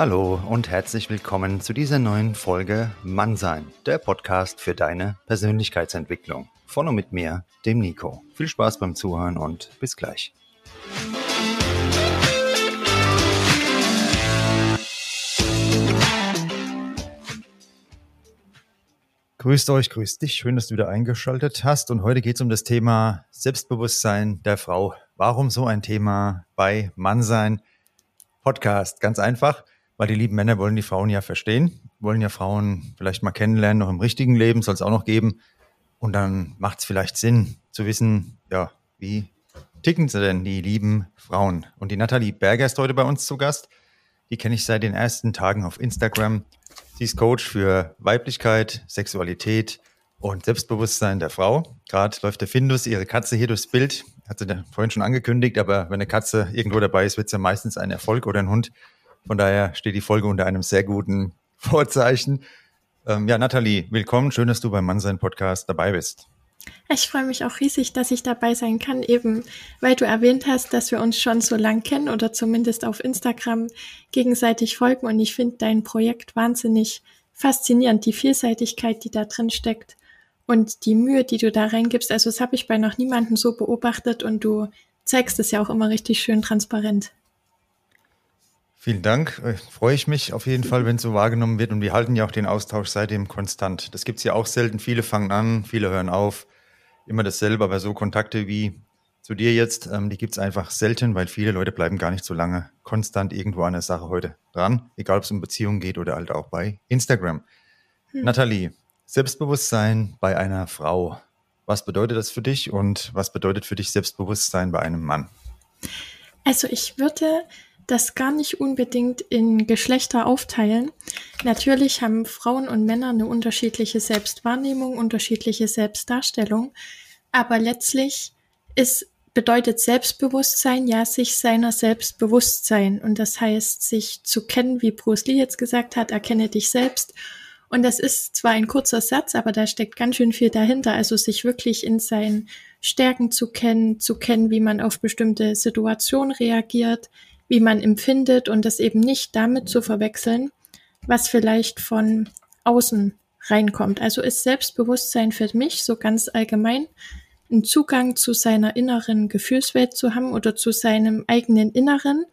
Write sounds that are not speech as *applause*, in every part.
Hallo und herzlich willkommen zu dieser neuen Folge Mannsein, der Podcast für deine Persönlichkeitsentwicklung. Von und mit mir, dem Nico. Viel Spaß beim Zuhören und bis gleich. Grüßt euch, grüßt dich. Schön, dass du wieder eingeschaltet hast. Und heute geht es um das Thema Selbstbewusstsein der Frau. Warum so ein Thema bei Mannsein Podcast? Ganz einfach, weil die lieben Männer wollen die Frauen ja verstehen, wollen ja Frauen vielleicht mal kennenlernen, noch im richtigen Leben soll es auch noch geben. Und dann macht es vielleicht Sinn zu wissen, ja, wie ticken sie denn, die lieben Frauen? Und die Nathalie Berger ist heute bei uns zu Gast. Die kenne ich seit den ersten Tagen auf Instagram. Sie ist Coach für Weiblichkeit, Sexualität und Selbstbewusstsein der Frau. Gerade läuft der Findus, ihre Katze hier durchs Bild. Hat sie vorhin schon angekündigt, aber wenn eine Katze irgendwo dabei ist, wird es ja meistens ein Erfolg oder ein Hund. Von daher steht die Folge unter einem sehr guten *laughs* Vorzeichen. Ähm, ja, Nathalie, willkommen. Schön, dass du beim Mannsein Podcast dabei bist. Ich freue mich auch riesig, dass ich dabei sein kann, eben weil du erwähnt hast, dass wir uns schon so lang kennen oder zumindest auf Instagram gegenseitig folgen. Und ich finde dein Projekt wahnsinnig faszinierend, die Vielseitigkeit, die da drin steckt und die Mühe, die du da reingibst. Also das habe ich bei noch niemandem so beobachtet und du zeigst es ja auch immer richtig schön transparent. Vielen Dank. Äh, freue ich mich auf jeden Fall, wenn es so wahrgenommen wird. Und wir halten ja auch den Austausch seitdem konstant. Das gibt es ja auch selten. Viele fangen an, viele hören auf immer dasselbe, aber so Kontakte wie zu dir jetzt, ähm, die gibt es einfach selten, weil viele Leute bleiben gar nicht so lange konstant irgendwo an der Sache heute dran, egal ob es um Beziehungen geht oder halt auch bei Instagram. Hm. Nathalie, Selbstbewusstsein bei einer Frau. Was bedeutet das für dich und was bedeutet für dich Selbstbewusstsein bei einem Mann? Also ich würde das gar nicht unbedingt in Geschlechter aufteilen. Natürlich haben Frauen und Männer eine unterschiedliche Selbstwahrnehmung, unterschiedliche Selbstdarstellung, aber letztlich ist bedeutet Selbstbewusstsein ja sich seiner selbst bewusst sein. Und das heißt sich zu kennen, wie Bruce Lee jetzt gesagt hat, erkenne dich selbst. Und das ist zwar ein kurzer Satz, aber da steckt ganz schön viel dahinter, also sich wirklich in seinen Stärken zu kennen, zu kennen, wie man auf bestimmte Situationen reagiert, wie man empfindet und das eben nicht damit zu verwechseln, was vielleicht von außen reinkommt. Also ist Selbstbewusstsein für mich so ganz allgemein einen Zugang zu seiner inneren Gefühlswelt zu haben oder zu seinem eigenen Inneren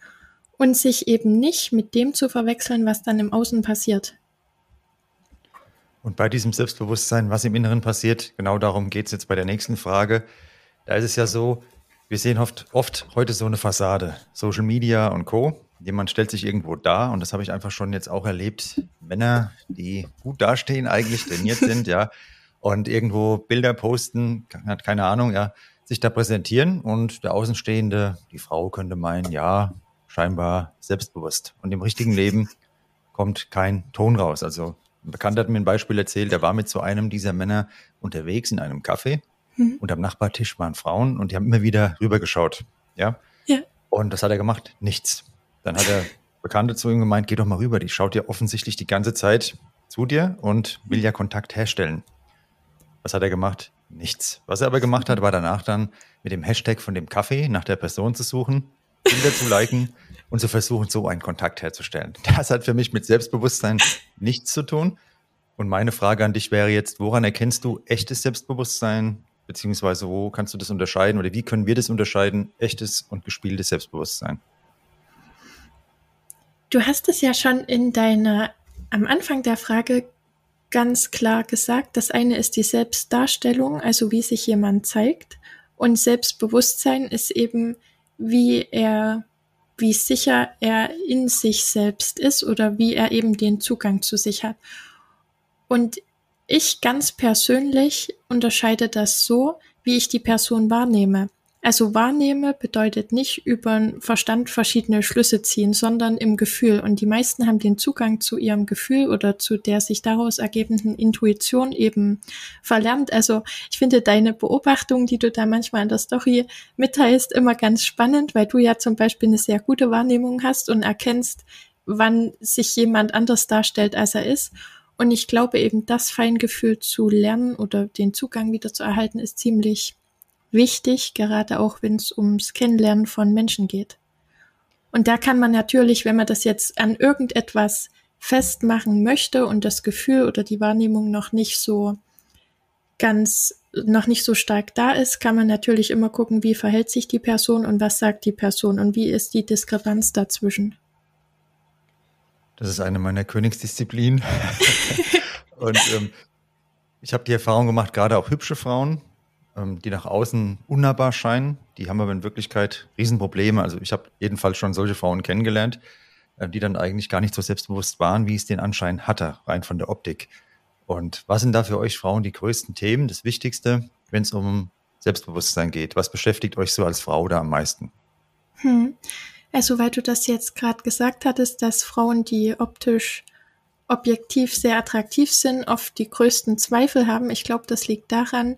und sich eben nicht mit dem zu verwechseln, was dann im Außen passiert. Und bei diesem Selbstbewusstsein, was im Inneren passiert, genau darum geht es jetzt bei der nächsten Frage. Da ist es ja so, wir sehen oft, oft heute so eine Fassade, Social Media und Co. Jemand stellt sich irgendwo da und das habe ich einfach schon jetzt auch erlebt. Männer, die gut dastehen, eigentlich trainiert sind, ja, und irgendwo Bilder posten, hat keine Ahnung, ja, sich da präsentieren und der Außenstehende, die Frau könnte meinen, ja, scheinbar selbstbewusst. Und im richtigen Leben kommt kein Ton raus. Also ein Bekannter hat mir ein Beispiel erzählt, der war mit so einem dieser Männer unterwegs in einem Café Mhm. Und am Nachbartisch waren Frauen und die haben immer wieder rübergeschaut. Ja. Ja. Und das hat er gemacht? Nichts. Dann hat er *laughs* Bekannte zu ihm gemeint, geh doch mal rüber. Die schaut dir offensichtlich die ganze Zeit zu dir und will ja Kontakt herstellen. Was hat er gemacht? Nichts. Was er aber gemacht hat, war danach dann mit dem Hashtag von dem Kaffee nach der Person zu suchen, Bilder zu liken *laughs* und zu versuchen, so einen Kontakt herzustellen. Das hat für mich mit Selbstbewusstsein nichts zu tun. Und meine Frage an dich wäre jetzt, woran erkennst du echtes Selbstbewusstsein Beziehungsweise wo kannst du das unterscheiden oder wie können wir das unterscheiden, echtes und gespieltes Selbstbewusstsein? Du hast es ja schon in deiner, am Anfang der Frage ganz klar gesagt. Das eine ist die Selbstdarstellung, also wie sich jemand zeigt. Und Selbstbewusstsein ist eben, wie er, wie sicher er in sich selbst ist oder wie er eben den Zugang zu sich hat. Und ich ganz persönlich unterscheide das so, wie ich die Person wahrnehme. Also wahrnehme bedeutet nicht über den Verstand verschiedene Schlüsse ziehen, sondern im Gefühl. Und die meisten haben den Zugang zu ihrem Gefühl oder zu der sich daraus ergebenden Intuition eben verlernt. Also ich finde deine Beobachtung, die du da manchmal in der Story mitteilst, immer ganz spannend, weil du ja zum Beispiel eine sehr gute Wahrnehmung hast und erkennst, wann sich jemand anders darstellt, als er ist. Und ich glaube eben, das Feingefühl zu lernen oder den Zugang wieder zu erhalten, ist ziemlich wichtig, gerade auch wenn es ums Kennenlernen von Menschen geht. Und da kann man natürlich, wenn man das jetzt an irgendetwas festmachen möchte und das Gefühl oder die Wahrnehmung noch nicht so ganz, noch nicht so stark da ist, kann man natürlich immer gucken, wie verhält sich die Person und was sagt die Person und wie ist die Diskrepanz dazwischen. Das ist eine meiner Königsdisziplinen. *laughs* und ähm, ich habe die Erfahrung gemacht, gerade auch hübsche Frauen, ähm, die nach außen unnahbar scheinen, die haben aber in Wirklichkeit Riesenprobleme. Also ich habe jedenfalls schon solche Frauen kennengelernt, äh, die dann eigentlich gar nicht so selbstbewusst waren, wie es den Anschein hatte, rein von der Optik. Und was sind da für euch Frauen die größten Themen, das Wichtigste, wenn es um Selbstbewusstsein geht? Was beschäftigt euch so als Frau da am meisten? Hm. Also, weil du das jetzt gerade gesagt hattest, dass Frauen, die optisch objektiv sehr attraktiv sind, oft die größten Zweifel haben. Ich glaube, das liegt daran,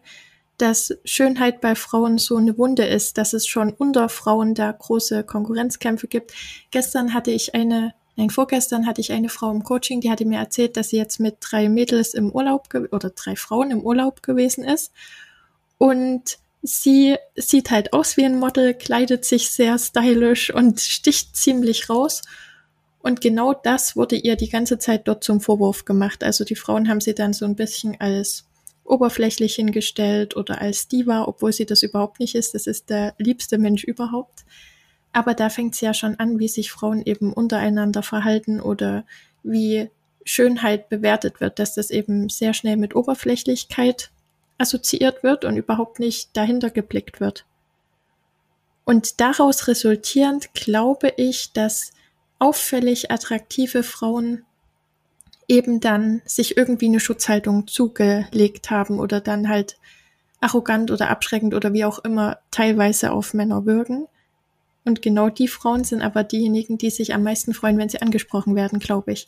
dass Schönheit bei Frauen so eine Wunde ist, dass es schon unter Frauen da große Konkurrenzkämpfe gibt. Gestern hatte ich eine, nein, vorgestern hatte ich eine Frau im Coaching, die hatte mir erzählt, dass sie jetzt mit drei Mädels im Urlaub oder drei Frauen im Urlaub gewesen ist. Und sie sieht halt aus wie ein Model, kleidet sich sehr stylisch und sticht ziemlich raus. Und genau das wurde ihr die ganze Zeit dort zum Vorwurf gemacht. Also die Frauen haben sie dann so ein bisschen als oberflächlich hingestellt oder als Diva, obwohl sie das überhaupt nicht ist. Das ist der liebste Mensch überhaupt. Aber da fängt es ja schon an, wie sich Frauen eben untereinander verhalten oder wie Schönheit bewertet wird, dass das eben sehr schnell mit Oberflächlichkeit assoziiert wird und überhaupt nicht dahinter geblickt wird. Und daraus resultierend glaube ich, dass auffällig attraktive Frauen eben dann sich irgendwie eine Schutzhaltung zugelegt haben oder dann halt arrogant oder abschreckend oder wie auch immer teilweise auf Männer wirken. Und genau die Frauen sind aber diejenigen, die sich am meisten freuen, wenn sie angesprochen werden, glaube ich.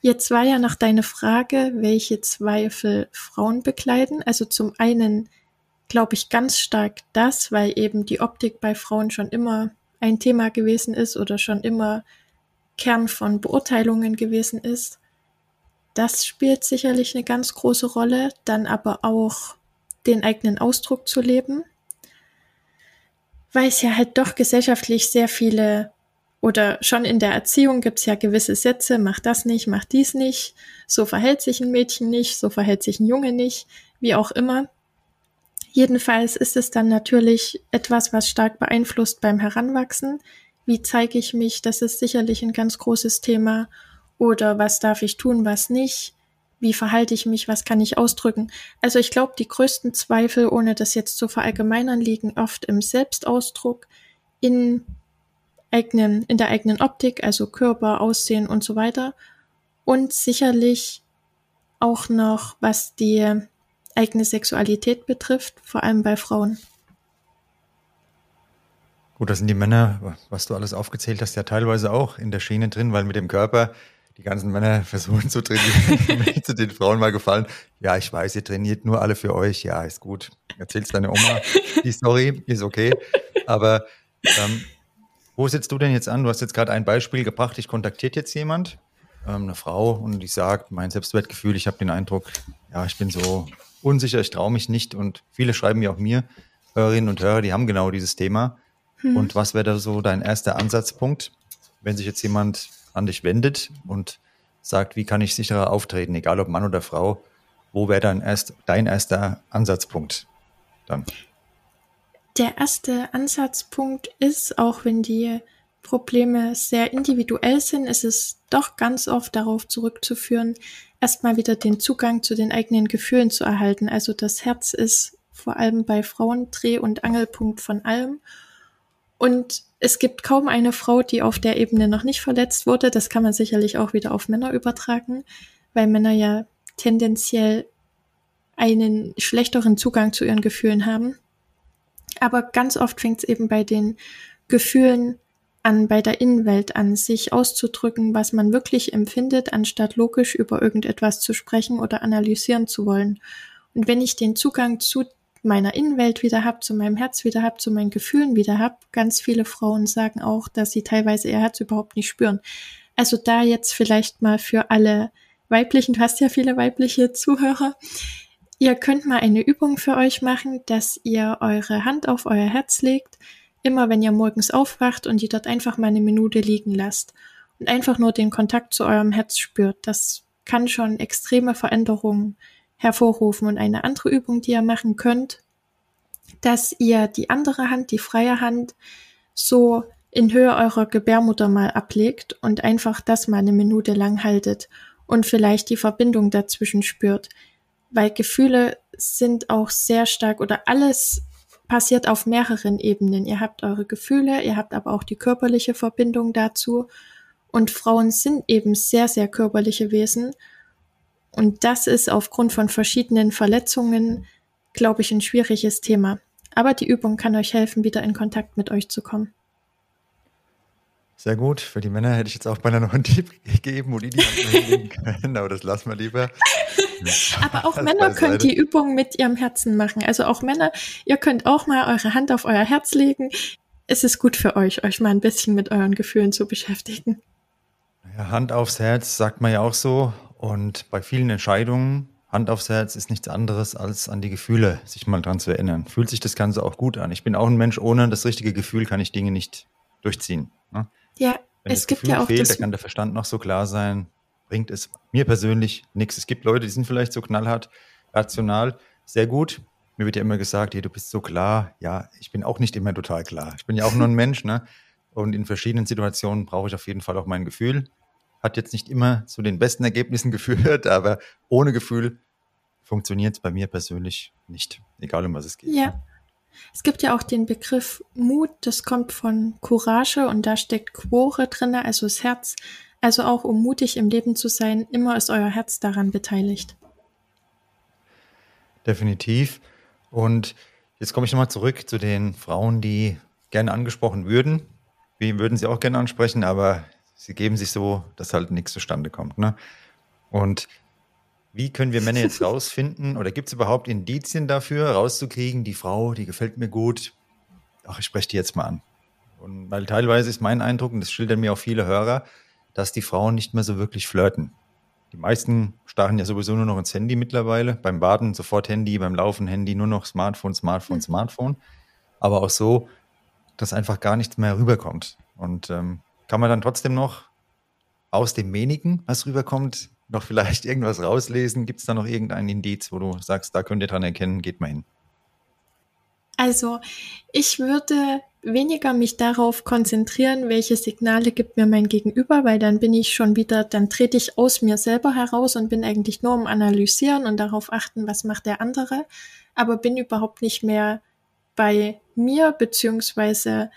Jetzt war ja noch deine Frage, welche Zweifel Frauen bekleiden. Also zum einen glaube ich ganz stark das, weil eben die Optik bei Frauen schon immer ein Thema gewesen ist oder schon immer Kern von Beurteilungen gewesen ist. Das spielt sicherlich eine ganz große Rolle, dann aber auch den eigenen Ausdruck zu leben, weil es ja halt doch gesellschaftlich sehr viele oder schon in der Erziehung gibt es ja gewisse Sätze, mach das nicht, mach dies nicht, so verhält sich ein Mädchen nicht, so verhält sich ein Junge nicht, wie auch immer. Jedenfalls ist es dann natürlich etwas, was stark beeinflusst beim Heranwachsen. Wie zeige ich mich? Das ist sicherlich ein ganz großes Thema. Oder was darf ich tun, was nicht? Wie verhalte ich mich? Was kann ich ausdrücken? Also ich glaube, die größten Zweifel, ohne das jetzt zu verallgemeinern, liegen oft im Selbstausdruck, in eigenen, in der eigenen Optik, also Körper, Aussehen und so weiter. Und sicherlich auch noch, was die eigene Sexualität betrifft, vor allem bei Frauen. Gut, das sind die Männer, was du alles aufgezählt hast, ja teilweise auch in der Schiene drin, weil mit dem Körper die ganzen Männer *laughs* versuchen zu trainieren. *laughs* Möchte den Frauen mal gefallen. Ja, ich weiß, ihr trainiert nur alle für euch. Ja, ist gut. Erzählst deine Oma die Story, ist okay. Aber ähm, wo sitzt du denn jetzt an? Du hast jetzt gerade ein Beispiel gebracht. Ich kontaktiert jetzt jemand, ähm, eine Frau, und die sagt, mein Selbstwertgefühl, ich habe den Eindruck, ja, ich bin so unsicher, ich traue mich nicht. Und viele schreiben mir auch mir, Hörerinnen und Hörer, die haben genau dieses Thema. Hm. Und was wäre da so dein erster Ansatzpunkt, wenn sich jetzt jemand an dich wendet und sagt, wie kann ich sicherer auftreten, egal ob Mann oder Frau, wo wäre dann erst dein erster Ansatzpunkt dann? Der erste Ansatzpunkt ist, auch wenn die Probleme sehr individuell sind, ist es doch ganz oft darauf zurückzuführen, erstmal wieder den Zugang zu den eigenen Gefühlen zu erhalten. Also das Herz ist vor allem bei Frauen Dreh- und Angelpunkt von allem. Und es gibt kaum eine Frau, die auf der Ebene noch nicht verletzt wurde. Das kann man sicherlich auch wieder auf Männer übertragen, weil Männer ja tendenziell einen schlechteren Zugang zu ihren Gefühlen haben. Aber ganz oft fängt es eben bei den Gefühlen an, bei der Innenwelt an, sich auszudrücken, was man wirklich empfindet, anstatt logisch über irgendetwas zu sprechen oder analysieren zu wollen. Und wenn ich den Zugang zu meiner Innenwelt wieder habe, zu meinem Herz wieder habe, zu meinen Gefühlen wieder habe. Ganz viele Frauen sagen auch, dass sie teilweise ihr Herz überhaupt nicht spüren. Also da jetzt vielleicht mal für alle weiblichen, du hast ja viele weibliche Zuhörer, ihr könnt mal eine Übung für euch machen, dass ihr eure Hand auf euer Herz legt, immer wenn ihr morgens aufwacht und die dort einfach mal eine Minute liegen lasst und einfach nur den Kontakt zu eurem Herz spürt. Das kann schon extreme Veränderungen hervorrufen. Und eine andere Übung, die ihr machen könnt, dass ihr die andere Hand, die freie Hand, so in Höhe eurer Gebärmutter mal ablegt und einfach das mal eine Minute lang haltet und vielleicht die Verbindung dazwischen spürt. Weil Gefühle sind auch sehr stark oder alles passiert auf mehreren Ebenen. Ihr habt eure Gefühle, ihr habt aber auch die körperliche Verbindung dazu. Und Frauen sind eben sehr, sehr körperliche Wesen. Und das ist aufgrund von verschiedenen Verletzungen, glaube ich, ein schwieriges Thema. Aber die Übung kann euch helfen, wieder in Kontakt mit euch zu kommen. Sehr gut. Für die Männer hätte ich jetzt auch beinahe noch einen *laughs* Tipp gegeben, wo die die Hand hinlegen können, aber das lassen wir lieber. *laughs* aber auch Männer können die Übung mit ihrem Herzen machen. Also auch Männer, ihr könnt auch mal eure Hand auf euer Herz legen. Es ist gut für euch, euch mal ein bisschen mit euren Gefühlen zu beschäftigen. Ja, Hand aufs Herz sagt man ja auch so. Und bei vielen Entscheidungen, Hand aufs Herz ist nichts anderes, als an die Gefühle sich mal dran zu erinnern. Fühlt sich das Ganze auch gut an. Ich bin auch ein Mensch, ohne das richtige Gefühl kann ich Dinge nicht durchziehen. Ne? Ja, Wenn es gibt Gefühl ja auch fehlt, da kann der Verstand noch so klar sein, bringt es mir persönlich nichts. Es gibt Leute, die sind vielleicht so knallhart rational, sehr gut. Mir wird ja immer gesagt, hey, du bist so klar. Ja, ich bin auch nicht immer total klar. Ich bin ja auch nur ein *laughs* Mensch, ne? Und in verschiedenen Situationen brauche ich auf jeden Fall auch mein Gefühl. Hat jetzt nicht immer zu den besten Ergebnissen *laughs* geführt, aber ohne Gefühl funktioniert es bei mir persönlich nicht, egal um was es geht. Ja. Es gibt ja auch den Begriff Mut, das kommt von Courage und da steckt Quore drin, also das Herz. Also auch um mutig im Leben zu sein, immer ist euer Herz daran beteiligt. Definitiv. Und jetzt komme ich nochmal zurück zu den Frauen, die gerne angesprochen würden. Wir würden sie auch gerne ansprechen, aber sie geben sich so, dass halt nichts zustande kommt. Ne? Und wie können wir Männer jetzt *laughs* rausfinden oder gibt es überhaupt Indizien dafür, rauszukriegen, die Frau, die gefällt mir gut, ach, ich spreche die jetzt mal an. Und weil teilweise ist mein Eindruck, und das schildern mir auch viele Hörer, dass die Frauen nicht mehr so wirklich flirten. Die meisten starren ja sowieso nur noch ins Handy mittlerweile. Beim Baden sofort Handy, beim Laufen Handy, nur noch Smartphone, Smartphone, mhm. Smartphone. Aber auch so, dass einfach gar nichts mehr rüberkommt. Und ähm, kann man dann trotzdem noch aus dem wenigen, was rüberkommt, noch vielleicht irgendwas rauslesen? Gibt es da noch irgendein Indiz, wo du sagst, da könnt ihr dran erkennen, geht mal hin? Also, ich würde weniger mich darauf konzentrieren, welche Signale gibt mir mein Gegenüber, weil dann bin ich schon wieder, dann trete ich aus mir selber heraus und bin eigentlich nur am Analysieren und darauf achten, was macht der andere, aber bin überhaupt nicht mehr bei mir, beziehungsweise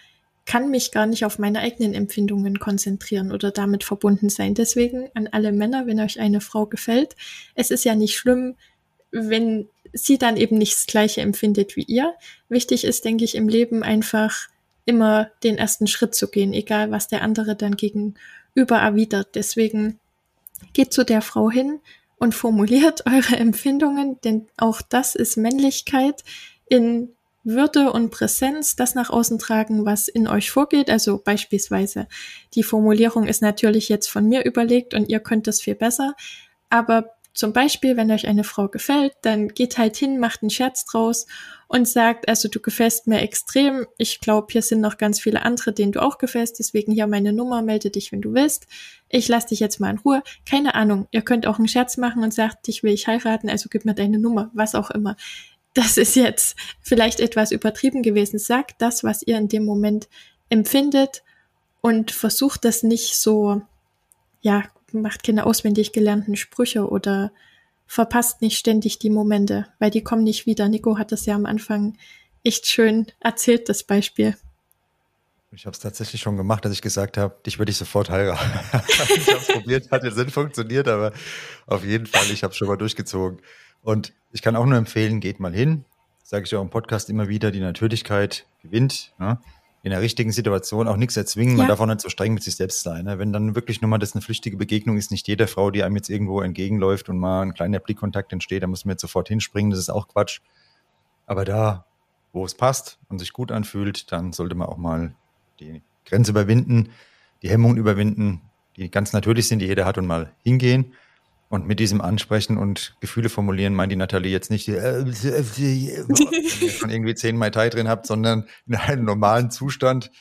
kann mich gar nicht auf meine eigenen Empfindungen konzentrieren oder damit verbunden sein. Deswegen an alle Männer, wenn euch eine Frau gefällt, es ist ja nicht schlimm, wenn sie dann eben nicht das Gleiche empfindet wie ihr. Wichtig ist, denke ich, im Leben einfach immer den ersten Schritt zu gehen, egal was der andere dann gegenüber erwidert. Deswegen geht zu der Frau hin und formuliert *laughs* eure Empfindungen, denn auch das ist Männlichkeit in würde und Präsenz das nach außen tragen, was in euch vorgeht. Also beispielsweise die Formulierung ist natürlich jetzt von mir überlegt und ihr könnt das viel besser. Aber zum Beispiel, wenn euch eine Frau gefällt, dann geht halt hin, macht einen Scherz draus und sagt, also du gefällst mir extrem. Ich glaube, hier sind noch ganz viele andere, denen du auch gefällst. Deswegen hier meine Nummer, melde dich, wenn du willst. Ich lass dich jetzt mal in Ruhe. Keine Ahnung. Ihr könnt auch einen Scherz machen und sagt, dich will ich heiraten, also gib mir deine Nummer, was auch immer das ist jetzt vielleicht etwas übertrieben gewesen. Sagt das, was ihr in dem Moment empfindet und versucht das nicht so, ja, macht keine auswendig gelernten Sprüche oder verpasst nicht ständig die Momente, weil die kommen nicht wieder. Nico hat das ja am Anfang echt schön erzählt, das Beispiel. Ich habe es tatsächlich schon gemacht, dass ich gesagt habe, dich würde ich sofort heiraten. *laughs* ich habe es probiert, hat jetzt nicht funktioniert, aber auf jeden Fall, ich habe es schon mal durchgezogen. Und ich kann auch nur empfehlen, geht mal hin. Sage ich auch im Podcast immer wieder, die Natürlichkeit gewinnt. Ne? In der richtigen Situation auch nichts erzwingen. Ja. Man darf auch nicht so streng mit sich selbst sein. Ne? Wenn dann wirklich nur mal das eine flüchtige Begegnung ist, nicht jeder Frau, die einem jetzt irgendwo entgegenläuft und mal ein kleiner Blickkontakt entsteht, da muss man jetzt sofort hinspringen. Das ist auch Quatsch. Aber da, wo es passt und sich gut anfühlt, dann sollte man auch mal die Grenze überwinden, die Hemmungen überwinden, die ganz natürlich sind, die jeder hat und mal hingehen. Und mit diesem Ansprechen und Gefühle formulieren meint die Nathalie jetzt nicht, äh, schon irgendwie zehn Mai Tai drin habt, sondern in einem normalen Zustand,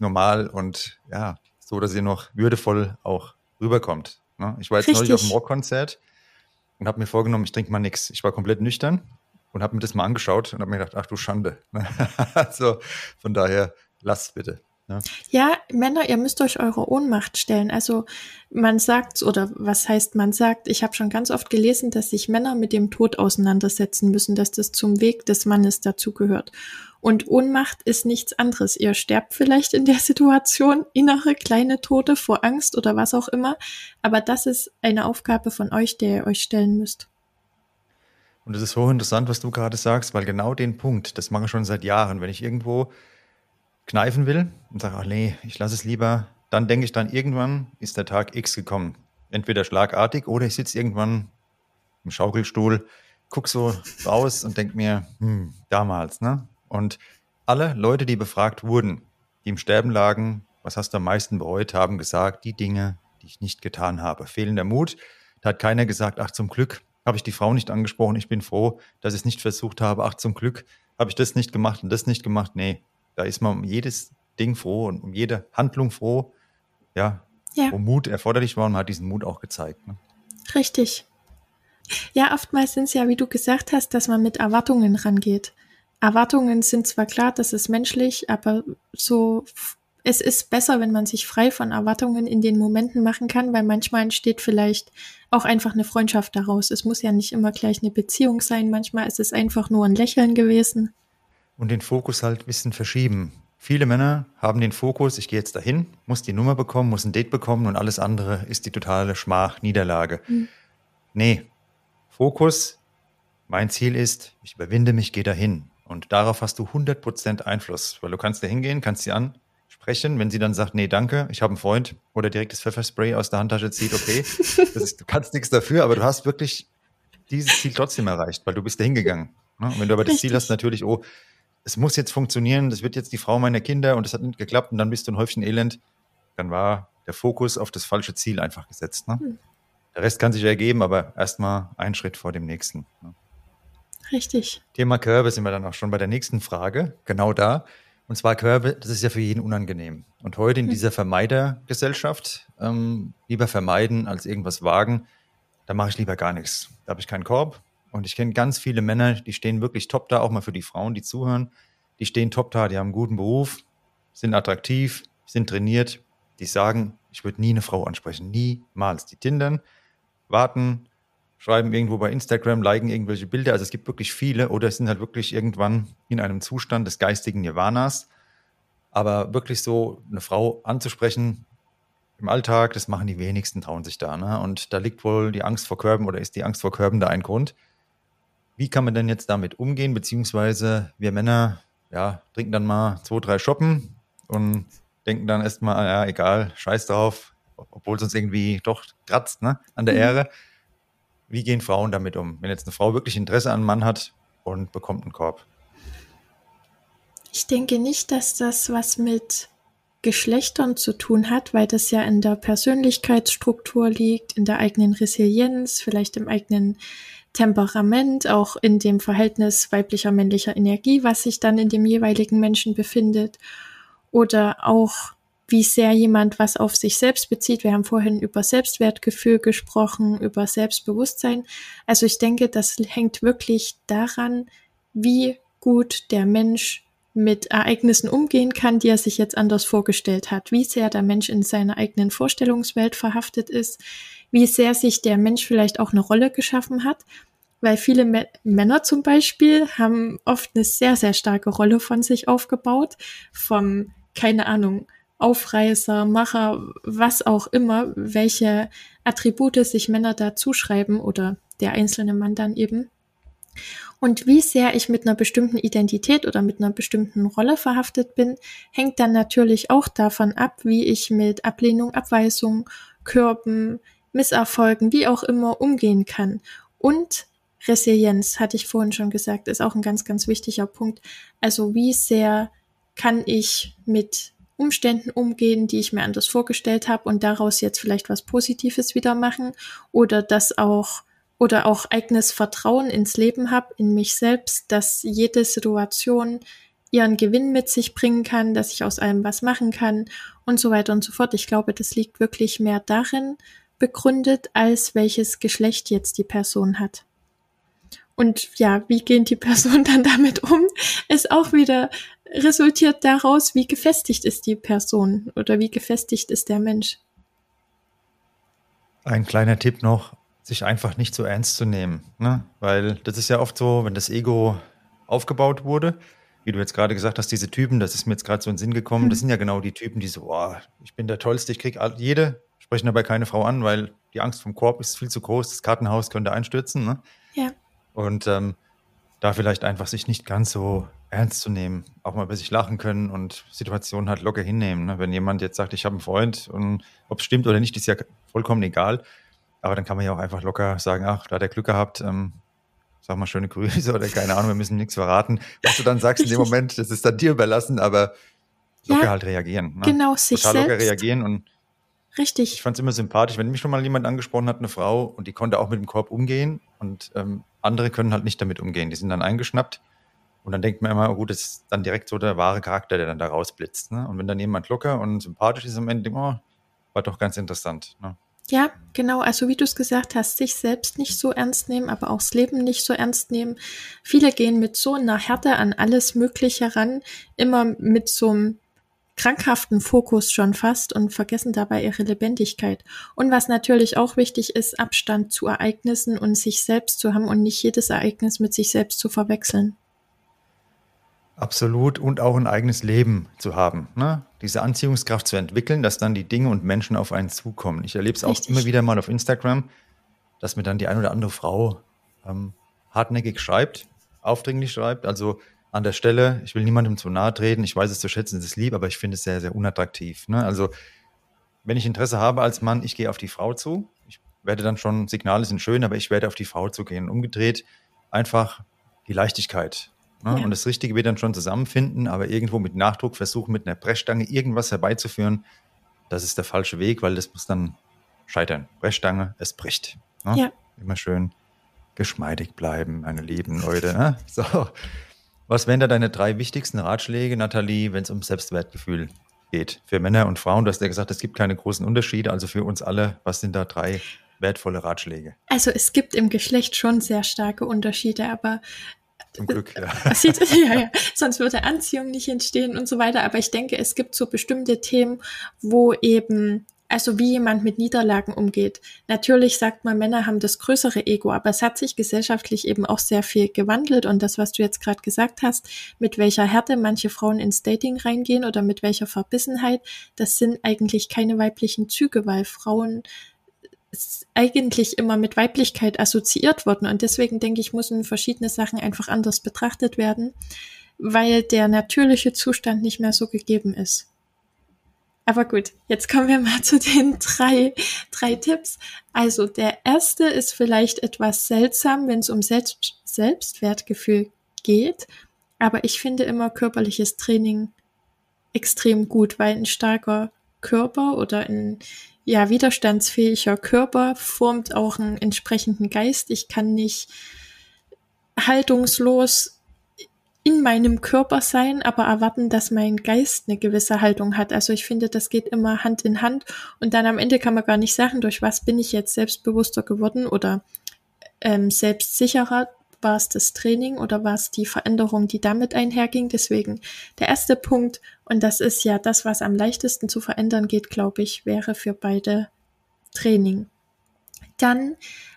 normal und ja, so, dass ihr noch würdevoll auch rüberkommt. Ne? Ich war jetzt Richtig. neulich auf dem Rockkonzert und habe mir vorgenommen, ich trinke mal nichts. Ich war komplett nüchtern und habe mir das mal angeschaut und habe mir gedacht, ach du Schande. *laughs* also von daher, lasst bitte. Ja. ja, Männer, ihr müsst euch eure Ohnmacht stellen. Also man sagt, oder was heißt man sagt, ich habe schon ganz oft gelesen, dass sich Männer mit dem Tod auseinandersetzen müssen, dass das zum Weg des Mannes dazugehört. Und Ohnmacht ist nichts anderes. Ihr sterbt vielleicht in der Situation, innere kleine Tote vor Angst oder was auch immer, aber das ist eine Aufgabe von euch, der ihr euch stellen müsst. Und es ist so interessant, was du gerade sagst, weil genau den Punkt, das mache ich schon seit Jahren, wenn ich irgendwo kneifen will und sage, ach nee, ich lasse es lieber, dann denke ich dann, irgendwann ist der Tag X gekommen. Entweder schlagartig oder ich sitze irgendwann im Schaukelstuhl, gucke so raus und denke mir, hm, damals, ne? Und alle Leute, die befragt wurden, die im Sterben lagen, was hast du am meisten bereut, haben gesagt, die Dinge, die ich nicht getan habe. Fehlender Mut. Da hat keiner gesagt, ach zum Glück habe ich die Frau nicht angesprochen, ich bin froh, dass ich es nicht versucht habe, ach zum Glück habe ich das nicht gemacht und das nicht gemacht. Nee, da ist man um jedes Ding froh und um jede Handlung froh, ja, ja. wo Mut erforderlich war und man hat diesen Mut auch gezeigt. Ne? Richtig. Ja, oftmals sind es ja, wie du gesagt hast, dass man mit Erwartungen rangeht. Erwartungen sind zwar klar, das ist menschlich, aber so, es ist besser, wenn man sich frei von Erwartungen in den Momenten machen kann, weil manchmal entsteht vielleicht auch einfach eine Freundschaft daraus. Es muss ja nicht immer gleich eine Beziehung sein, manchmal ist es einfach nur ein Lächeln gewesen und den Fokus halt ein bisschen verschieben. Viele Männer haben den Fokus, ich gehe jetzt dahin, muss die Nummer bekommen, muss ein Date bekommen und alles andere ist die totale Schmach, Niederlage. Mhm. Nee, Fokus, mein Ziel ist, ich überwinde mich, gehe dahin. Und darauf hast du 100% Einfluss, weil du kannst da hingehen, kannst sie ansprechen, wenn sie dann sagt, nee, danke, ich habe einen Freund oder direkt das Pfefferspray aus der Handtasche zieht, okay, *laughs* ist, du kannst nichts dafür, aber du hast wirklich dieses Ziel trotzdem erreicht, weil du bist da hingegangen. Ne? Und wenn du aber das Ziel hast, natürlich, oh, es muss jetzt funktionieren, das wird jetzt die Frau meiner Kinder und es hat nicht geklappt und dann bist du ein Häufchen Elend, dann war der Fokus auf das falsche Ziel einfach gesetzt. Ne? Hm. Der Rest kann sich ergeben, aber erstmal ein Schritt vor dem nächsten. Ne? Richtig. Thema Körbe sind wir dann auch schon bei der nächsten Frage, genau da. Und zwar Körbe, das ist ja für jeden unangenehm. Und heute in hm. dieser Vermeidergesellschaft, ähm, lieber vermeiden als irgendwas wagen, da mache ich lieber gar nichts. Da habe ich keinen Korb, und ich kenne ganz viele Männer, die stehen wirklich top da, auch mal für die Frauen, die zuhören. Die stehen top da, die haben einen guten Beruf, sind attraktiv, sind trainiert. Die sagen, ich würde nie eine Frau ansprechen, niemals. Die tindern, warten, schreiben irgendwo bei Instagram, liken irgendwelche Bilder. Also es gibt wirklich viele oder sind halt wirklich irgendwann in einem Zustand des geistigen Nirvanas. Aber wirklich so eine Frau anzusprechen im Alltag, das machen die wenigsten, trauen sich da. Ne? Und da liegt wohl die Angst vor Körben oder ist die Angst vor Körben da ein Grund. Wie kann man denn jetzt damit umgehen? Beziehungsweise wir Männer, ja, trinken dann mal zwei, drei Shoppen und denken dann erstmal, ja, egal, scheiß drauf, obwohl es uns irgendwie doch kratzt, ne, an der mhm. Ehre. Wie gehen Frauen damit um? Wenn jetzt eine Frau wirklich Interesse an einem Mann hat und bekommt einen Korb? Ich denke nicht, dass das was mit Geschlechtern zu tun hat, weil das ja in der Persönlichkeitsstruktur liegt, in der eigenen Resilienz, vielleicht im eigenen Temperament, auch in dem Verhältnis weiblicher männlicher Energie, was sich dann in dem jeweiligen Menschen befindet, oder auch wie sehr jemand was auf sich selbst bezieht. Wir haben vorhin über Selbstwertgefühl gesprochen, über Selbstbewusstsein. Also ich denke, das hängt wirklich daran, wie gut der Mensch mit Ereignissen umgehen kann, die er sich jetzt anders vorgestellt hat, wie sehr der Mensch in seiner eigenen Vorstellungswelt verhaftet ist, wie sehr sich der Mensch vielleicht auch eine Rolle geschaffen hat, weil viele M Männer zum Beispiel haben oft eine sehr, sehr starke Rolle von sich aufgebaut, vom, keine Ahnung, Aufreißer, Macher, was auch immer, welche Attribute sich Männer da zuschreiben oder der einzelne Mann dann eben. Und wie sehr ich mit einer bestimmten Identität oder mit einer bestimmten Rolle verhaftet bin, hängt dann natürlich auch davon ab, wie ich mit Ablehnung, Abweisung, Körben, Misserfolgen, wie auch immer umgehen kann. Und Resilienz, hatte ich vorhin schon gesagt, ist auch ein ganz, ganz wichtiger Punkt. Also wie sehr kann ich mit Umständen umgehen, die ich mir anders vorgestellt habe und daraus jetzt vielleicht was Positives wieder machen oder das auch oder auch eigenes Vertrauen ins Leben habe, in mich selbst, dass jede Situation ihren Gewinn mit sich bringen kann, dass ich aus allem was machen kann und so weiter und so fort. Ich glaube, das liegt wirklich mehr darin begründet, als welches Geschlecht jetzt die Person hat. Und ja, wie gehen die *laughs* Personen dann damit um, ist auch wieder resultiert daraus, wie gefestigt ist die Person oder wie gefestigt ist der Mensch. Ein kleiner Tipp noch, sich einfach nicht so ernst zu nehmen. Ne? Weil das ist ja oft so, wenn das Ego aufgebaut wurde, wie du jetzt gerade gesagt hast, diese Typen, das ist mir jetzt gerade so in den Sinn gekommen, mhm. das sind ja genau die Typen, die so, oh, ich bin der Tollste, ich krieg jede, sprechen dabei keine Frau an, weil die Angst vom Korb ist viel zu groß, das Kartenhaus könnte einstürzen. Ne? Ja. Und ähm, da vielleicht einfach sich nicht ganz so ernst zu nehmen, auch mal bei sich lachen können und Situationen halt locker hinnehmen. Ne? Wenn jemand jetzt sagt, ich habe einen Freund und ob es stimmt oder nicht, ist ja vollkommen egal. Aber dann kann man ja auch einfach locker sagen, ach, da hat er Glück gehabt, ähm, sag mal schöne Grüße *laughs* oder keine Ahnung, wir müssen nichts verraten. Was du dann sagst in dem Moment, das ist dann dir überlassen, aber locker ja, halt reagieren. Ne? Genau, sich Total selbst. locker reagieren und Richtig. Ich fand es immer sympathisch, wenn mich schon mal jemand angesprochen hat, eine Frau, und die konnte auch mit dem Korb umgehen und ähm, andere können halt nicht damit umgehen. Die sind dann eingeschnappt und dann denkt man immer, oh gut, das ist dann direkt so der wahre Charakter, der dann da rausblitzt. Ne? Und wenn dann jemand locker und sympathisch ist am Ende, oh, war doch ganz interessant. Ne? Ja, genau. Also wie du es gesagt hast, sich selbst nicht so ernst nehmen, aber auch das Leben nicht so ernst nehmen. Viele gehen mit so einer Härte an alles Mögliche ran, immer mit so einem krankhaften Fokus schon fast und vergessen dabei ihre Lebendigkeit. Und was natürlich auch wichtig ist, Abstand zu Ereignissen und sich selbst zu haben und nicht jedes Ereignis mit sich selbst zu verwechseln. Absolut und auch ein eigenes Leben zu haben. Ne? Diese Anziehungskraft zu entwickeln, dass dann die Dinge und Menschen auf einen zukommen. Ich erlebe es auch immer wieder mal auf Instagram, dass mir dann die eine oder andere Frau ähm, hartnäckig schreibt, aufdringlich schreibt. Also an der Stelle, ich will niemandem zu nahe treten, ich weiß es zu schätzen, es ist lieb, aber ich finde es sehr, sehr unattraktiv. Ne? Also wenn ich Interesse habe als Mann, ich gehe auf die Frau zu. Ich werde dann schon, Signale sind schön, aber ich werde auf die Frau zugehen. Umgedreht einfach die Leichtigkeit Ne? Ja. Und das Richtige wird dann schon zusammenfinden, aber irgendwo mit Nachdruck versuchen, mit einer Brechstange irgendwas herbeizuführen, das ist der falsche Weg, weil das muss dann scheitern. Brechstange, es bricht. Ne? Ja. Immer schön geschmeidig bleiben, meine lieben Leute. Ne? *laughs* So. Was wären da deine drei wichtigsten Ratschläge, Nathalie, wenn es um Selbstwertgefühl geht? Für Männer und Frauen, du hast ja gesagt, es gibt keine großen Unterschiede, also für uns alle, was sind da drei wertvolle Ratschläge? Also es gibt im Geschlecht schon sehr starke Unterschiede, aber zum Glück, ja. *laughs* ja, ja. Sonst würde Anziehung nicht entstehen und so weiter. Aber ich denke, es gibt so bestimmte Themen, wo eben, also wie jemand mit Niederlagen umgeht. Natürlich sagt man, Männer haben das größere Ego, aber es hat sich gesellschaftlich eben auch sehr viel gewandelt. Und das, was du jetzt gerade gesagt hast, mit welcher Härte manche Frauen ins Dating reingehen oder mit welcher Verbissenheit, das sind eigentlich keine weiblichen Züge, weil Frauen eigentlich immer mit Weiblichkeit assoziiert worden. Und deswegen denke ich, müssen verschiedene Sachen einfach anders betrachtet werden, weil der natürliche Zustand nicht mehr so gegeben ist. Aber gut, jetzt kommen wir mal zu den *laughs* drei, drei Tipps. Also der erste ist vielleicht etwas seltsam, wenn es um Selbst, Selbstwertgefühl geht. Aber ich finde immer körperliches Training extrem gut, weil ein starker Körper oder ein, ja, widerstandsfähiger Körper formt auch einen entsprechenden Geist. Ich kann nicht haltungslos in meinem Körper sein, aber erwarten, dass mein Geist eine gewisse Haltung hat. Also ich finde, das geht immer Hand in Hand und dann am Ende kann man gar nicht sagen, durch was bin ich jetzt selbstbewusster geworden oder ähm, selbstsicherer. War es das Training oder war es die Veränderung, die damit einherging? Deswegen der erste Punkt, und das ist ja das, was am leichtesten zu verändern geht, glaube ich, wäre für beide Training. Dann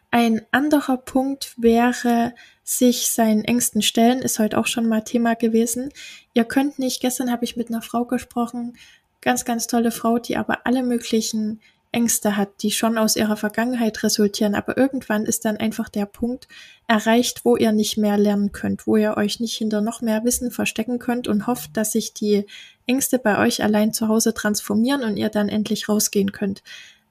ein anderer Punkt wäre, sich seinen Ängsten stellen, ist heute auch schon mal Thema gewesen. Ihr könnt nicht, gestern habe ich mit einer Frau gesprochen, ganz, ganz tolle Frau, die aber alle möglichen Ängste hat, die schon aus ihrer Vergangenheit resultieren. Aber irgendwann ist dann einfach der Punkt erreicht, wo ihr nicht mehr lernen könnt, wo ihr euch nicht hinter noch mehr Wissen verstecken könnt und hofft, dass sich die Ängste bei euch allein zu Hause transformieren und ihr dann endlich rausgehen könnt.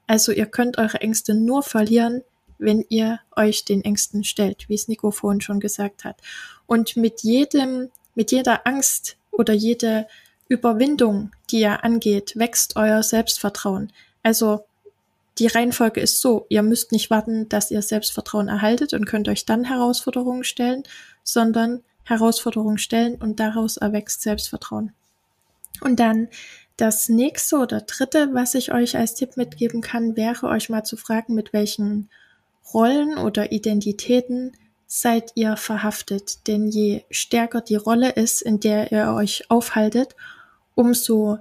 Also ihr könnt eure Ängste nur verlieren, wenn ihr euch den Ängsten stellt, wie es Nico vorhin schon gesagt hat. Und mit jedem, mit jeder Angst oder jede Überwindung, die ihr angeht, wächst euer Selbstvertrauen. Also die Reihenfolge ist so, ihr müsst nicht warten, dass ihr Selbstvertrauen erhaltet und könnt euch dann Herausforderungen stellen, sondern Herausforderungen stellen und daraus erwächst Selbstvertrauen. Und dann das nächste oder dritte, was ich euch als Tipp mitgeben kann, wäre euch mal zu fragen, mit welchen Rollen oder Identitäten seid ihr verhaftet. Denn je stärker die Rolle ist, in der ihr euch aufhaltet, umso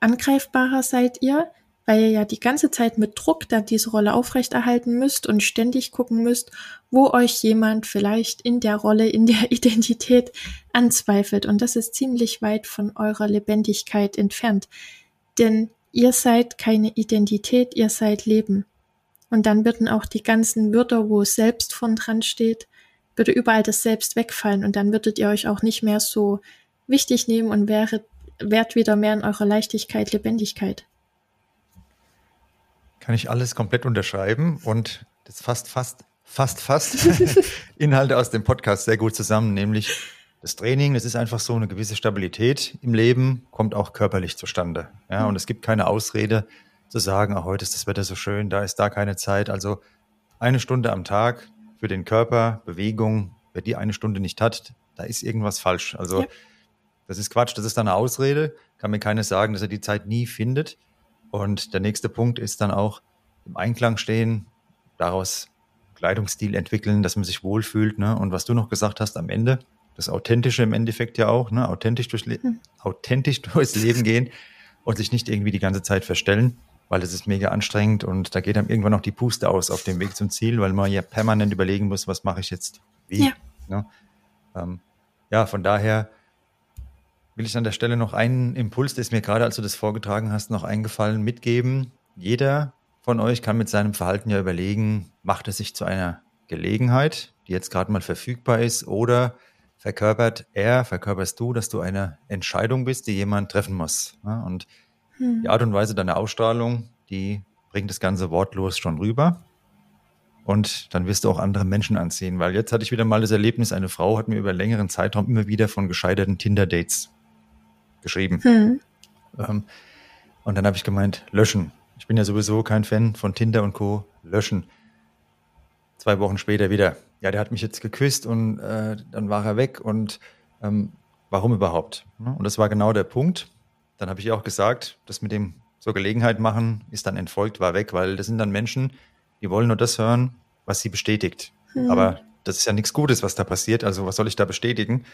angreifbarer seid ihr, weil ihr ja die ganze Zeit mit Druck dann diese Rolle aufrechterhalten müsst und ständig gucken müsst, wo euch jemand vielleicht in der Rolle, in der *laughs* Identität anzweifelt. Und das ist ziemlich weit von eurer Lebendigkeit entfernt. Denn ihr seid keine Identität, ihr seid Leben. Und dann würden auch die ganzen Wörter, wo selbst von dran steht, würde überall das Selbst wegfallen und dann würdet ihr euch auch nicht mehr so wichtig nehmen und wäret, wärt wieder mehr in eurer Leichtigkeit, Lebendigkeit. Kann ich alles komplett unterschreiben und das fasst fast, fast, fast *laughs* Inhalte aus dem Podcast sehr gut zusammen, nämlich das Training, das ist einfach so eine gewisse Stabilität im Leben, kommt auch körperlich zustande. Ja, und es gibt keine Ausrede zu sagen, ach, heute ist das Wetter so schön, da ist da keine Zeit. Also eine Stunde am Tag für den Körper, Bewegung, wer die eine Stunde nicht hat, da ist irgendwas falsch. Also ja. das ist Quatsch, das ist dann eine Ausrede. Kann mir keiner sagen, dass er die Zeit nie findet. Und der nächste Punkt ist dann auch im Einklang stehen, daraus Kleidungsstil entwickeln, dass man sich wohlfühlt. Ne? Und was du noch gesagt hast am Ende, das Authentische im Endeffekt ja auch, ne? authentisch, durchs hm. authentisch *laughs* durchs Leben gehen und sich nicht irgendwie die ganze Zeit verstellen, weil es ist mega anstrengend und da geht einem irgendwann noch die Puste aus auf dem Weg zum Ziel, weil man ja permanent überlegen muss, was mache ich jetzt wie. Ja, ne? ähm, ja von daher will ich an der Stelle noch einen Impuls, der ist mir gerade, als du das vorgetragen hast, noch eingefallen, mitgeben. Jeder von euch kann mit seinem Verhalten ja überlegen, macht es sich zu einer Gelegenheit, die jetzt gerade mal verfügbar ist, oder verkörpert er, verkörperst du, dass du eine Entscheidung bist, die jemand treffen muss. Und hm. die Art und Weise deiner Ausstrahlung, die bringt das Ganze wortlos schon rüber. Und dann wirst du auch andere Menschen anziehen, weil jetzt hatte ich wieder mal das Erlebnis, eine Frau hat mir über längeren Zeitraum immer wieder von gescheiterten Tinder-Dates geschrieben. Hm. Ähm, und dann habe ich gemeint, löschen. Ich bin ja sowieso kein Fan von Tinder und Co. Löschen. Zwei Wochen später wieder. Ja, der hat mich jetzt geküsst und äh, dann war er weg und ähm, warum überhaupt? Ne? Und das war genau der Punkt. Dann habe ich auch gesagt, das mit dem zur Gelegenheit machen ist dann entfolgt, war weg, weil das sind dann Menschen, die wollen nur das hören, was sie bestätigt. Hm. Aber das ist ja nichts Gutes, was da passiert. Also was soll ich da bestätigen?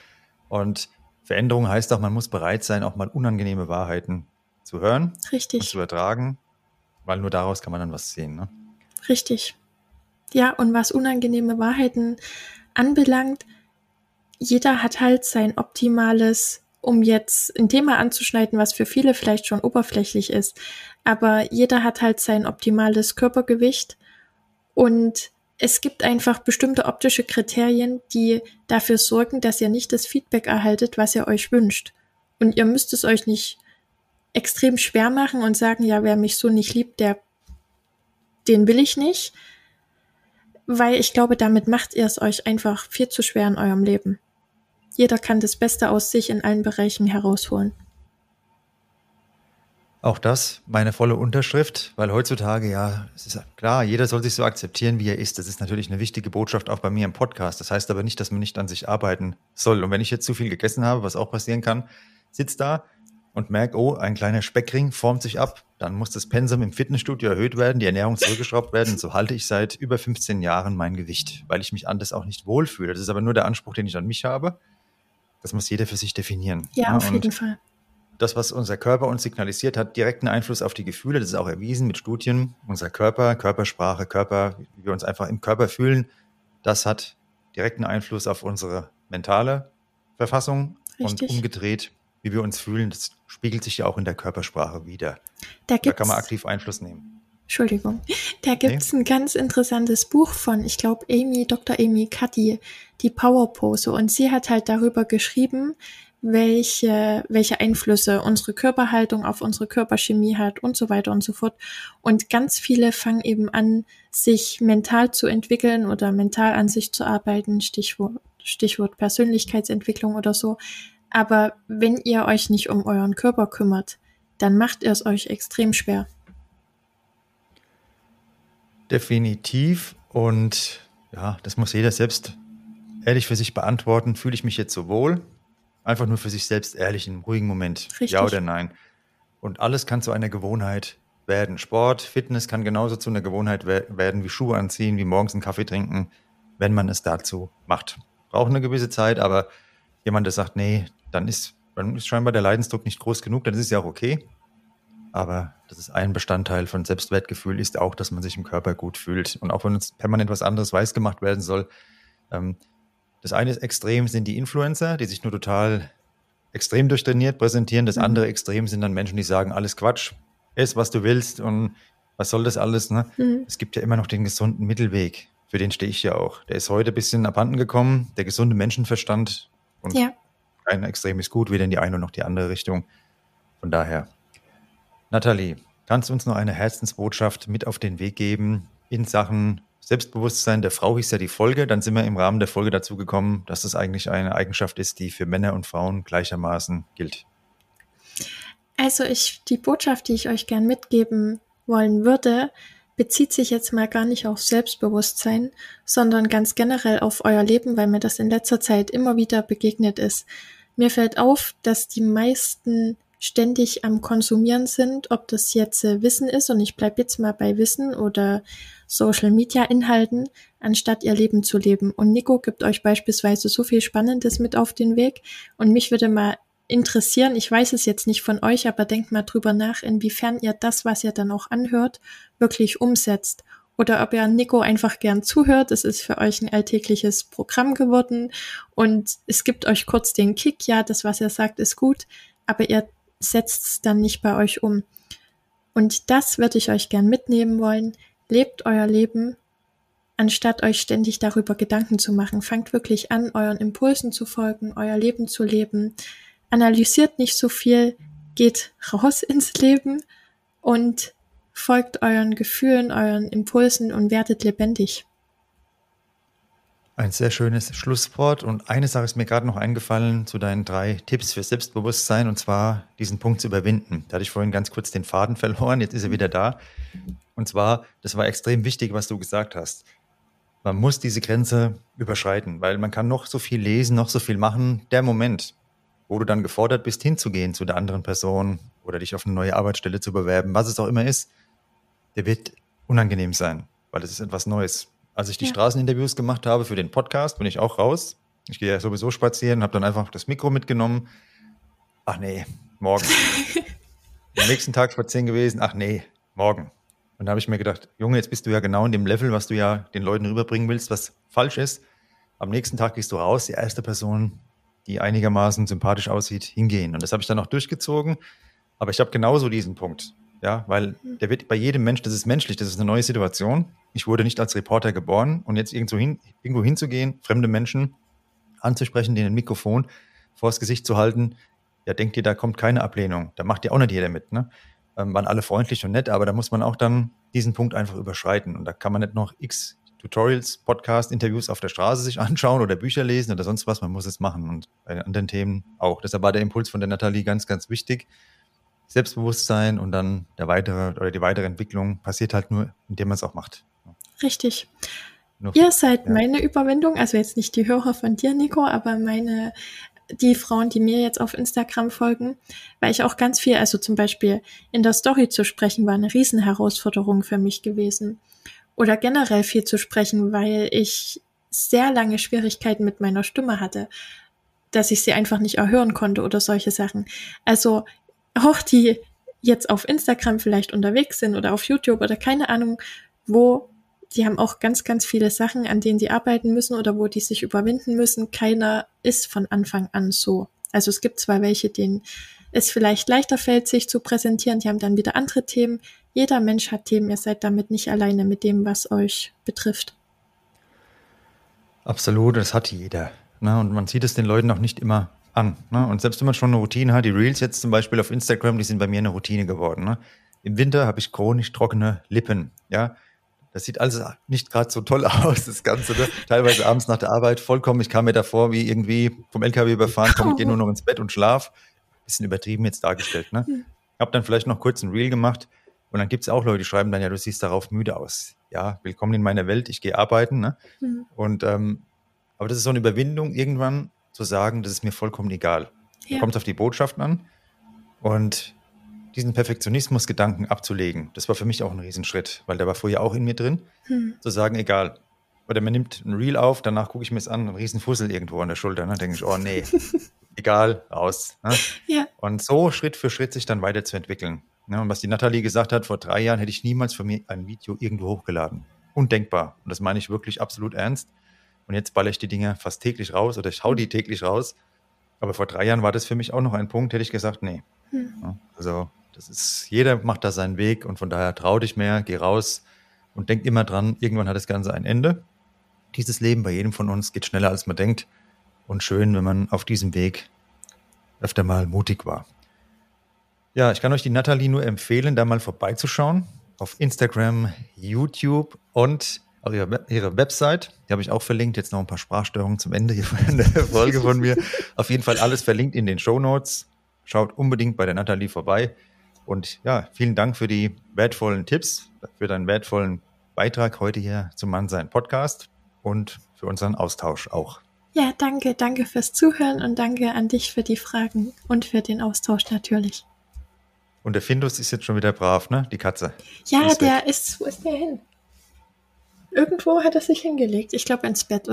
Und Veränderung heißt auch, man muss bereit sein, auch mal unangenehme Wahrheiten zu hören Richtig. und zu ertragen, weil nur daraus kann man dann was sehen. Ne? Richtig. Ja, und was unangenehme Wahrheiten anbelangt, jeder hat halt sein optimales, um jetzt ein Thema anzuschneiden, was für viele vielleicht schon oberflächlich ist, aber jeder hat halt sein optimales Körpergewicht und es gibt einfach bestimmte optische Kriterien, die dafür sorgen, dass ihr nicht das Feedback erhaltet, was ihr euch wünscht. Und ihr müsst es euch nicht extrem schwer machen und sagen, ja, wer mich so nicht liebt, der, den will ich nicht. Weil ich glaube, damit macht ihr es euch einfach viel zu schwer in eurem Leben. Jeder kann das Beste aus sich in allen Bereichen herausholen. Auch das meine volle Unterschrift, weil heutzutage ja, es ist klar, jeder soll sich so akzeptieren, wie er ist. Das ist natürlich eine wichtige Botschaft auch bei mir im Podcast. Das heißt aber nicht, dass man nicht an sich arbeiten soll. Und wenn ich jetzt zu viel gegessen habe, was auch passieren kann, sitzt da und merke, oh, ein kleiner Speckring formt sich ab, dann muss das Pensum im Fitnessstudio erhöht werden, die Ernährung zurückgeschraubt werden. Und so halte ich seit über 15 Jahren mein Gewicht, weil ich mich anders auch nicht wohlfühle. Das ist aber nur der Anspruch, den ich an mich habe. Das muss jeder für sich definieren. Ja, ja auf jeden Fall das, was unser Körper uns signalisiert, hat direkten Einfluss auf die Gefühle. Das ist auch erwiesen mit Studien. Unser Körper, Körpersprache, Körper, wie wir uns einfach im Körper fühlen, das hat direkten Einfluss auf unsere mentale Verfassung Richtig. und umgedreht, wie wir uns fühlen. Das spiegelt sich ja auch in der Körpersprache wieder. Da, da kann man aktiv Einfluss nehmen. Entschuldigung. Da gibt's nee. ein ganz interessantes Buch von, ich glaube, Amy, Dr. Amy Cuddy, die Power Pose. Und sie hat halt darüber geschrieben, welche, welche Einflüsse unsere Körperhaltung auf unsere Körperchemie hat und so weiter und so fort. Und ganz viele fangen eben an, sich mental zu entwickeln oder mental an sich zu arbeiten, Stichwort, Stichwort Persönlichkeitsentwicklung oder so. Aber wenn ihr euch nicht um euren Körper kümmert, dann macht ihr es euch extrem schwer. Definitiv. Und ja, das muss jeder selbst ehrlich für sich beantworten. Fühle ich mich jetzt so wohl? Einfach nur für sich selbst ehrlich in einem ruhigen Moment. Richtig. Ja oder nein? Und alles kann zu einer Gewohnheit werden. Sport, Fitness kann genauso zu einer Gewohnheit werden wie Schuhe anziehen, wie morgens einen Kaffee trinken, wenn man es dazu macht. Braucht eine gewisse Zeit, aber jemand, der sagt, nee, dann ist, dann ist scheinbar der Leidensdruck nicht groß genug, dann ist es ja auch okay. Aber das ist ein Bestandteil von Selbstwertgefühl, ist auch, dass man sich im Körper gut fühlt. Und auch wenn uns permanent was anderes weiß gemacht werden soll. Ähm, das eine ist extrem sind die Influencer, die sich nur total extrem durchtrainiert präsentieren. Das mhm. andere Extrem sind dann Menschen, die sagen, alles Quatsch, ess, was du willst und was soll das alles. Ne? Mhm. Es gibt ja immer noch den gesunden Mittelweg. Für den stehe ich ja auch. Der ist heute ein bisschen abhanden gekommen, der gesunde Menschenverstand. Und ja. kein Extrem ist gut, weder in die eine noch die andere Richtung. Von daher Nathalie, kannst du uns noch eine Herzensbotschaft mit auf den Weg geben in Sachen Selbstbewusstsein der Frau hieß ja die Folge. Dann sind wir im Rahmen der Folge dazu gekommen, dass das eigentlich eine Eigenschaft ist, die für Männer und Frauen gleichermaßen gilt. Also ich, die Botschaft, die ich euch gern mitgeben wollen würde, bezieht sich jetzt mal gar nicht auf Selbstbewusstsein, sondern ganz generell auf euer Leben, weil mir das in letzter Zeit immer wieder begegnet ist. Mir fällt auf, dass die meisten ständig am Konsumieren sind, ob das jetzt äh, Wissen ist, und ich bleibe jetzt mal bei Wissen oder Social Media Inhalten, anstatt ihr Leben zu leben. Und Nico gibt euch beispielsweise so viel Spannendes mit auf den Weg. Und mich würde mal interessieren, ich weiß es jetzt nicht von euch, aber denkt mal drüber nach, inwiefern ihr das, was ihr dann auch anhört, wirklich umsetzt. Oder ob ihr Nico einfach gern zuhört. Es ist für euch ein alltägliches Programm geworden und es gibt euch kurz den Kick. Ja, das, was er sagt, ist gut. Aber ihr setzt es dann nicht bei euch um. Und das würde ich euch gern mitnehmen wollen. Lebt euer Leben, anstatt euch ständig darüber Gedanken zu machen. Fangt wirklich an, euren Impulsen zu folgen, euer Leben zu leben. Analysiert nicht so viel, geht raus *laughs* ins Leben und folgt euren Gefühlen, euren Impulsen und werdet lebendig. Ein sehr schönes Schlusswort. Und eine Sache ist mir gerade noch eingefallen zu deinen drei Tipps für Selbstbewusstsein, und zwar diesen Punkt zu überwinden. Da hatte ich vorhin ganz kurz den Faden *laughs* verloren, jetzt ist er wieder da. Und zwar, das war extrem wichtig, was du gesagt hast. Man muss diese Grenze überschreiten, weil man kann noch so viel lesen, noch so viel machen. Der Moment, wo du dann gefordert bist, hinzugehen zu der anderen Person oder dich auf eine neue Arbeitsstelle zu bewerben, was es auch immer ist, der wird unangenehm sein, weil es ist etwas Neues. Als ich die ja. Straßeninterviews gemacht habe für den Podcast, bin ich auch raus. Ich gehe ja sowieso spazieren, habe dann einfach das Mikro mitgenommen. Ach nee, morgen. *laughs* Am nächsten Tag spazieren gewesen. Ach nee, morgen. Und da habe ich mir gedacht, Junge, jetzt bist du ja genau in dem Level, was du ja den Leuten rüberbringen willst, was falsch ist. Am nächsten Tag gehst du raus, die erste Person, die einigermaßen sympathisch aussieht, hingehen. Und das habe ich dann auch durchgezogen. Aber ich habe genauso diesen Punkt. Ja, weil hm. der wird bei jedem Mensch, das ist menschlich, das ist eine neue Situation. Ich wurde nicht als Reporter geboren und jetzt irgendwo, hin, irgendwo hinzugehen, fremde Menschen anzusprechen, denen ein Mikrofon vors Gesicht zu halten, ja, denkt ihr, da kommt keine Ablehnung. Da macht ja auch nicht jeder mit, ne? Ähm, waren alle freundlich und nett, aber da muss man auch dann diesen Punkt einfach überschreiten. Und da kann man nicht noch x Tutorials, Podcast, Interviews auf der Straße sich *laughs* anschauen oder Bücher lesen oder sonst was. Man muss es machen und bei anderen Themen auch. Deshalb war der Impuls von der Nathalie ganz, ganz wichtig. Selbstbewusstsein und dann der weitere oder die weitere Entwicklung passiert halt nur, indem man es auch macht. Richtig. Nur Ihr seid ja. meine Überwindung, also jetzt nicht die Hörer von dir, Nico, aber meine, die Frauen, die mir jetzt auf Instagram folgen, weil ich auch ganz viel, also zum Beispiel in der Story zu sprechen, war eine Riesenherausforderung für mich gewesen. Oder generell viel zu sprechen, weil ich sehr lange Schwierigkeiten mit meiner Stimme hatte, dass ich sie einfach nicht erhören konnte oder solche Sachen. Also auch die jetzt auf Instagram vielleicht unterwegs sind oder auf YouTube oder keine Ahnung, wo die haben auch ganz, ganz viele Sachen, an denen die arbeiten müssen oder wo die sich überwinden müssen. Keiner ist von Anfang an so. Also es gibt zwar welche, denen es vielleicht leichter fällt, sich zu präsentieren, die haben dann wieder andere Themen. Jeder Mensch hat Themen, ihr seid damit nicht alleine mit dem, was euch betrifft. Absolut, das hat jeder. Ne? Und man sieht es den Leuten auch nicht immer an. Ne? Und selbst wenn man schon eine Routine hat, die Reels jetzt zum Beispiel auf Instagram, die sind bei mir eine Routine geworden. Ne? Im Winter habe ich chronisch trockene Lippen. Ja, Das sieht also nicht gerade so toll *laughs* aus, das Ganze. Ne? Teilweise abends nach der Arbeit vollkommen. Ich kam mir davor wie irgendwie vom LKW überfahren, komm, ich gehe nur noch ins Bett und schlaf. Bisschen übertrieben jetzt dargestellt. Ne? Hm. Hab dann vielleicht noch kurz ein Reel gemacht und dann gibt es auch Leute, die schreiben dann, ja, du siehst darauf müde aus. Ja, willkommen in meiner Welt, ich gehe arbeiten. Ne? Mhm. Und ähm, aber das ist so eine Überwindung, irgendwann zu sagen, das ist mir vollkommen egal. Ja. Kommt auf die Botschaften an. Und diesen Perfektionismus-Gedanken abzulegen, das war für mich auch ein Riesenschritt, weil der war vorher auch in mir drin, hm. zu sagen, egal. Oder man nimmt ein Reel auf, danach gucke ich mir es an, ein Riesenfussel irgendwo an der Schulter, ne? denke ich, oh nee, *laughs* egal, raus. Ne? Ja. Und so Schritt für Schritt sich dann weiterzuentwickeln. Ne? Und was die Nathalie gesagt hat, vor drei Jahren hätte ich niemals von mir ein Video irgendwo hochgeladen. Undenkbar. Und das meine ich wirklich absolut ernst. Und jetzt baller ich die Dinge fast täglich raus oder ich hau die täglich raus. Aber vor drei Jahren war das für mich auch noch ein Punkt, hätte ich gesagt, nee. Hm. Also das ist, jeder macht da seinen Weg und von daher trau dich mehr, geh raus und denk immer dran, irgendwann hat das Ganze ein Ende. Dieses Leben bei jedem von uns geht schneller, als man denkt. Und schön, wenn man auf diesem Weg öfter mal mutig war. Ja, ich kann euch die Nathalie nur empfehlen, da mal vorbeizuschauen. Auf Instagram, YouTube und auf ihre, ihre Website. Die habe ich auch verlinkt. Jetzt noch ein paar Sprachstörungen zum Ende hier von der *laughs* Folge von mir. Auf jeden Fall alles verlinkt in den Show Notes. Schaut unbedingt bei der Nathalie vorbei. Und ja, vielen Dank für die wertvollen Tipps, für deinen wertvollen Beitrag heute hier zum Mannsein Podcast und für unseren Austausch auch. Ja, danke, danke fürs Zuhören und danke an dich für die Fragen und für den Austausch natürlich. Und der Findus ist jetzt schon wieder brav, ne? Die Katze. Ja, ist der weg. ist, wo ist der hin? Irgendwo hat er sich hingelegt. Ich glaube ins Bett.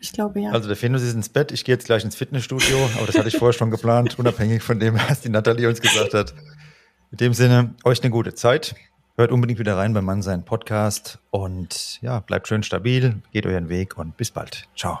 Ich glaube ja. Also der Findus ist ins Bett. Ich gehe jetzt gleich ins Fitnessstudio, aber das hatte ich vorher schon geplant, *laughs* unabhängig von dem, was die Nathalie uns gesagt hat. In dem Sinne, euch eine gute Zeit. Hört unbedingt wieder rein beim Mann sein Podcast und ja, bleibt schön stabil, geht euren Weg und bis bald. Ciao.